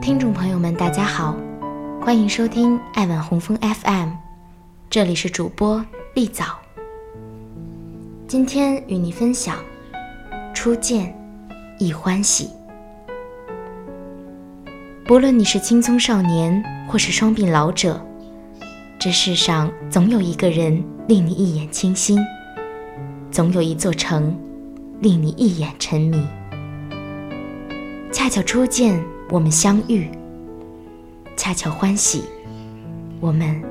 听众朋友们，大家好，欢迎收听爱晚红枫 FM，这里是主播丽早。今天与你分享初见亦欢喜。不论你是青葱少年，或是双鬓老者，这世上总有一个人令你一眼倾心，总有一座城令你一眼沉迷。恰巧初见，我们相遇；恰巧欢喜，我们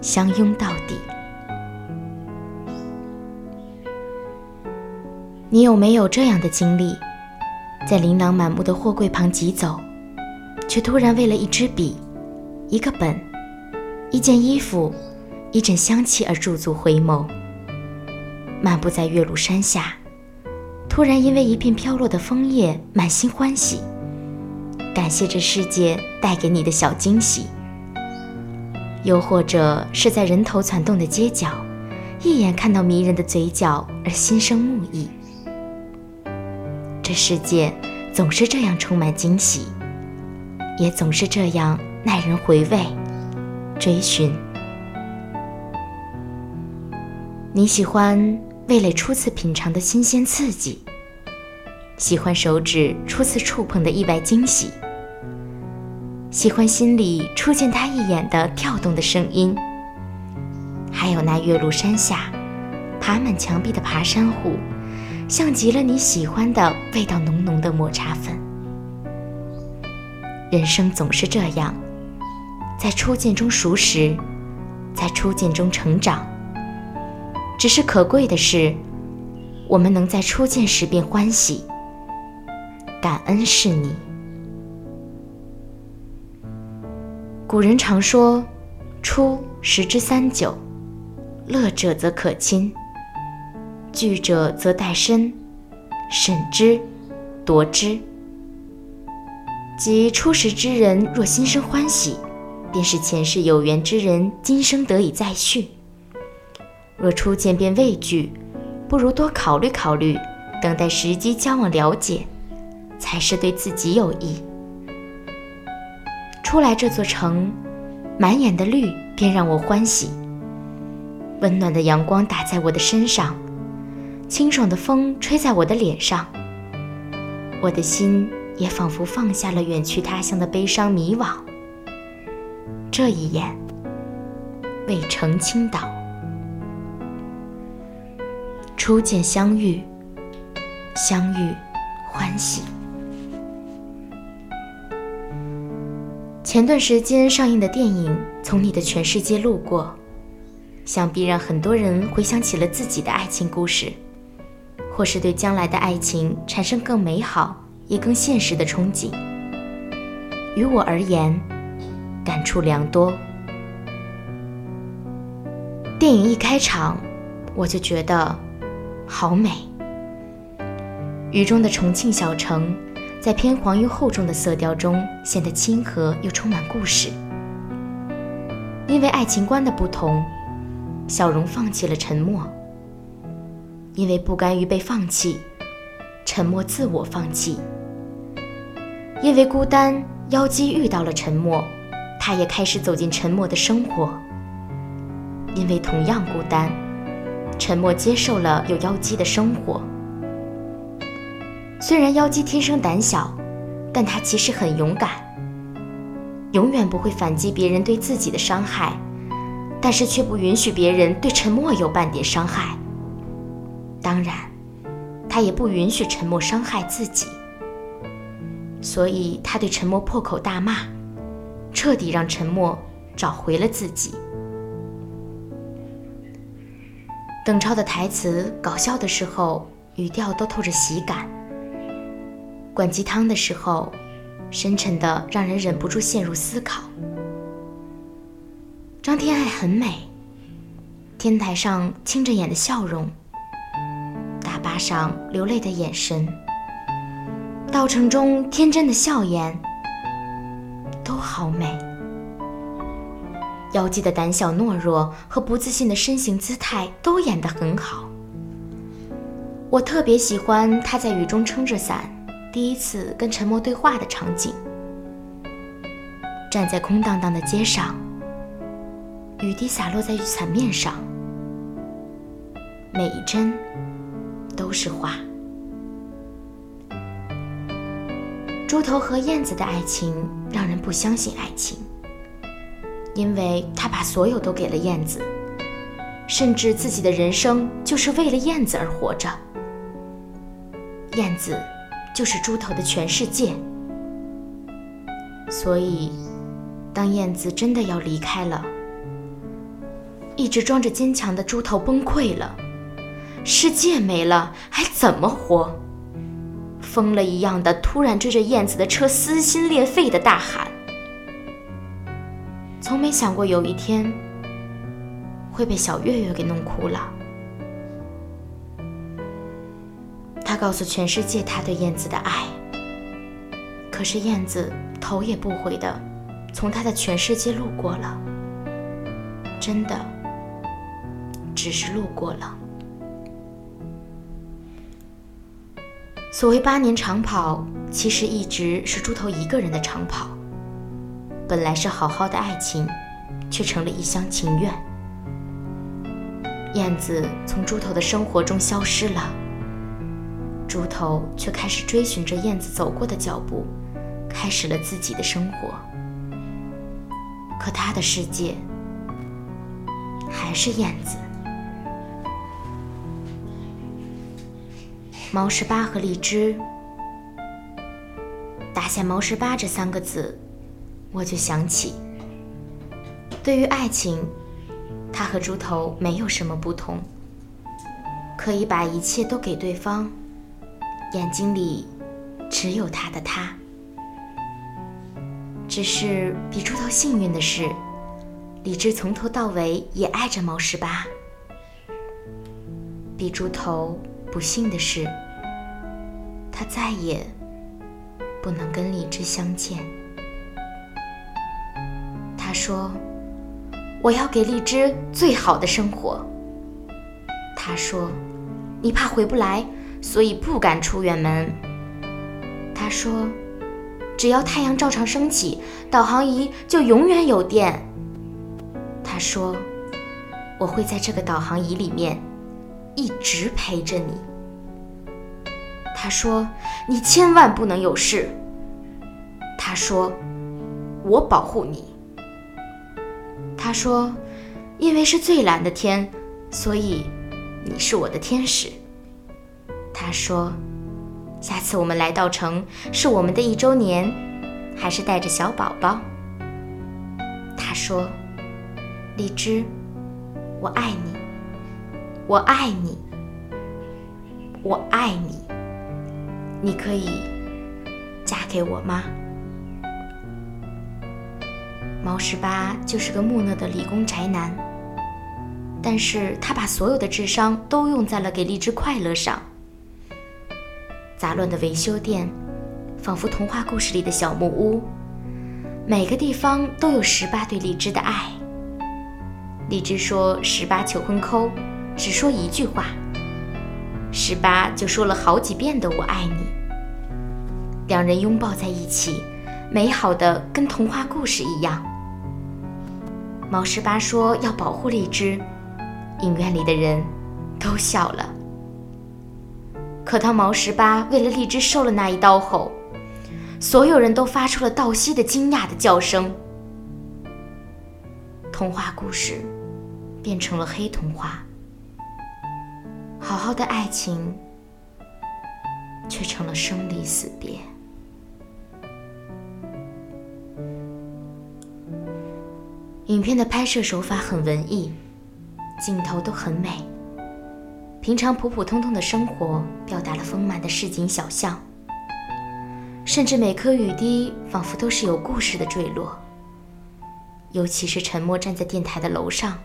相拥到底。你有没有这样的经历？在琳琅满目的货柜旁疾走，却突然为了一支笔、一个本、一件衣服、一阵香气而驻足回眸；漫步在岳麓山下。突然因为一片飘落的枫叶，满心欢喜，感谢这世界带给你的小惊喜；又或者是在人头攒动的街角，一眼看到迷人的嘴角而心生慕意。这世界总是这样充满惊喜，也总是这样耐人回味、追寻。你喜欢味蕾初次品尝的新鲜刺激。喜欢手指初次触碰的意外惊喜，喜欢心里初见他一眼的跳动的声音，还有那岳麓山下爬满墙壁的爬山虎，像极了你喜欢的味道浓浓的抹茶粉。人生总是这样，在初见中熟识，在初见中成长。只是可贵的是，我们能在初见时便欢喜。感恩是你。古人常说：“初十之三九，乐者则可亲，惧者则待身，审之，夺之。”即初识之人若心生欢喜，便是前世有缘之人，今生得以再续；若初见便畏惧，不如多考虑考虑，等待时机交往了解。才是对自己有益。出来这座城，满眼的绿便让我欢喜。温暖的阳光打在我的身上，清爽的风吹在我的脸上，我的心也仿佛放下了远去他乡的悲伤迷惘。这一眼，渭城倾倒，初见相遇，相遇欢喜。前段时间上映的电影《从你的全世界路过》，想必让很多人回想起了自己的爱情故事，或是对将来的爱情产生更美好也更现实的憧憬。于我而言，感触良多。电影一开场，我就觉得好美。雨中的重庆小城。在偏黄又厚重的色调中，显得亲和又充满故事。因为爱情观的不同，小荣放弃了沉默。因为不甘于被放弃，沉默自我放弃。因为孤单，妖姬遇到了沉默，他也开始走进沉默的生活。因为同样孤单，沉默接受了有妖姬的生活。虽然妖姬天生胆小，但她其实很勇敢，永远不会反击别人对自己的伤害，但是却不允许别人对沉默有半点伤害。当然，她也不允许沉默伤害自己，所以她对沉默破口大骂，彻底让沉默找回了自己。邓超的台词搞笑的时候，语调都透着喜感。灌鸡汤的时候，深沉的让人忍不住陷入思考。张天爱很美，天台上清着眼的笑容，大巴上流泪的眼神，稻城中天真的笑颜，都好美。妖姬的胆小懦弱和不自信的身形姿态都演得很好。我特别喜欢她在雨中撑着伞。第一次跟沉默对话的场景，站在空荡荡的街上，雨滴洒落在雨伞面上，每一帧都是画。猪头和燕子的爱情让人不相信爱情，因为他把所有都给了燕子，甚至自己的人生就是为了燕子而活着。燕子就是猪头的全世界，所以当燕子真的要离开了，一直装着坚强的猪头崩溃了，世界没了，还怎么活？疯了一样的，突然追着燕子的车撕心裂肺的大喊，从没想过有一天会被小月月给弄哭了。告诉全世界他对燕子的爱，可是燕子头也不回的从他的全世界路过了，真的只是路过了。所谓八年长跑，其实一直是猪头一个人的长跑。本来是好好的爱情，却成了一厢情愿。燕子从猪头的生活中消失了，猪头却开始追寻着燕子走过的脚步，开始了自己的生活。可他的世界还是燕子。毛十八和荔枝，打下“毛十八”这三个字，我就想起，对于爱情，他和猪头没有什么不同，可以把一切都给对方，眼睛里只有他的他。只是比猪头幸运的是，荔枝从头到尾也爱着毛十八，比猪头。不幸的是，他再也不能跟荔枝相见。他说：“我要给荔枝最好的生活。”他说：“你怕回不来，所以不敢出远门。”他说：“只要太阳照常升起，导航仪就永远有电。”他说：“我会在这个导航仪里面。”一直陪着你。他说：“你千万不能有事。”他说：“我保护你。”他说：“因为是最蓝的天，所以你是我的天使。”他说：“下次我们来到城，是我们的一周年，还是带着小宝宝？”他说：“荔枝，我爱你。”我爱你，我爱你，你可以嫁给我吗？毛十八就是个木讷的理工宅男，但是他把所有的智商都用在了给荔枝快乐上。杂乱的维修店，仿佛童话故事里的小木屋，每个地方都有十八对荔枝的爱。荔枝说：“十八求婚抠。”只说一句话，十八就说了好几遍的“我爱你”。两人拥抱在一起，美好的跟童话故事一样。毛十八说要保护荔枝，影院里的人都笑了。可当毛十八为了荔枝受了那一刀后，所有人都发出了倒吸的惊讶的叫声。童话故事变成了黑童话。好好的爱情，却成了生离死别。影片的拍摄手法很文艺，镜头都很美。平常普普通通的生活，表达了丰满的市井小巷。甚至每颗雨滴，仿佛都是有故事的坠落。尤其是沉默站在电台的楼上。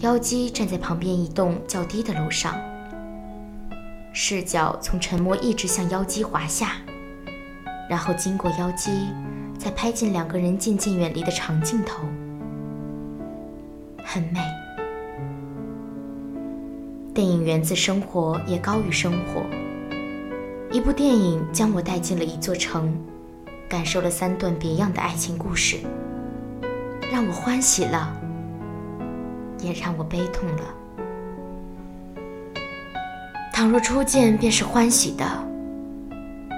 妖姬站在旁边一栋较低的楼上，视角从沉默一直向妖姬滑下，然后经过妖姬，再拍进两个人渐渐远离的长镜头，很美。电影源自生活，也高于生活。一部电影将我带进了一座城，感受了三段别样的爱情故事，让我欢喜了，也让我悲痛了。倘若初见便是欢喜的，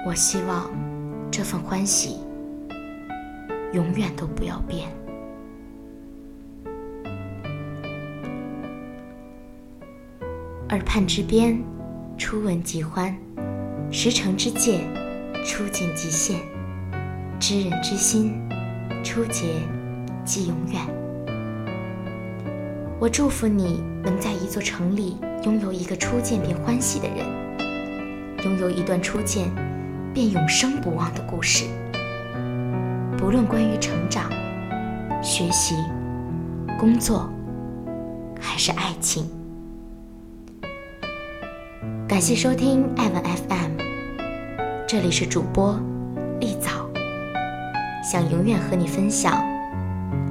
我希望这份欢喜永远都不要变。耳畔之边，初闻即欢；十城之界，初见即现。知人之心，初结即永远。我祝福你能在一座城里拥有一个初见便欢喜的人，拥有一段初见便永生不忘的故事。不论关于成长、学习、工作，还是爱情。感谢收听爱文 FM，这里是主播丽早。想永远和你分享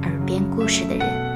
耳边故事的人。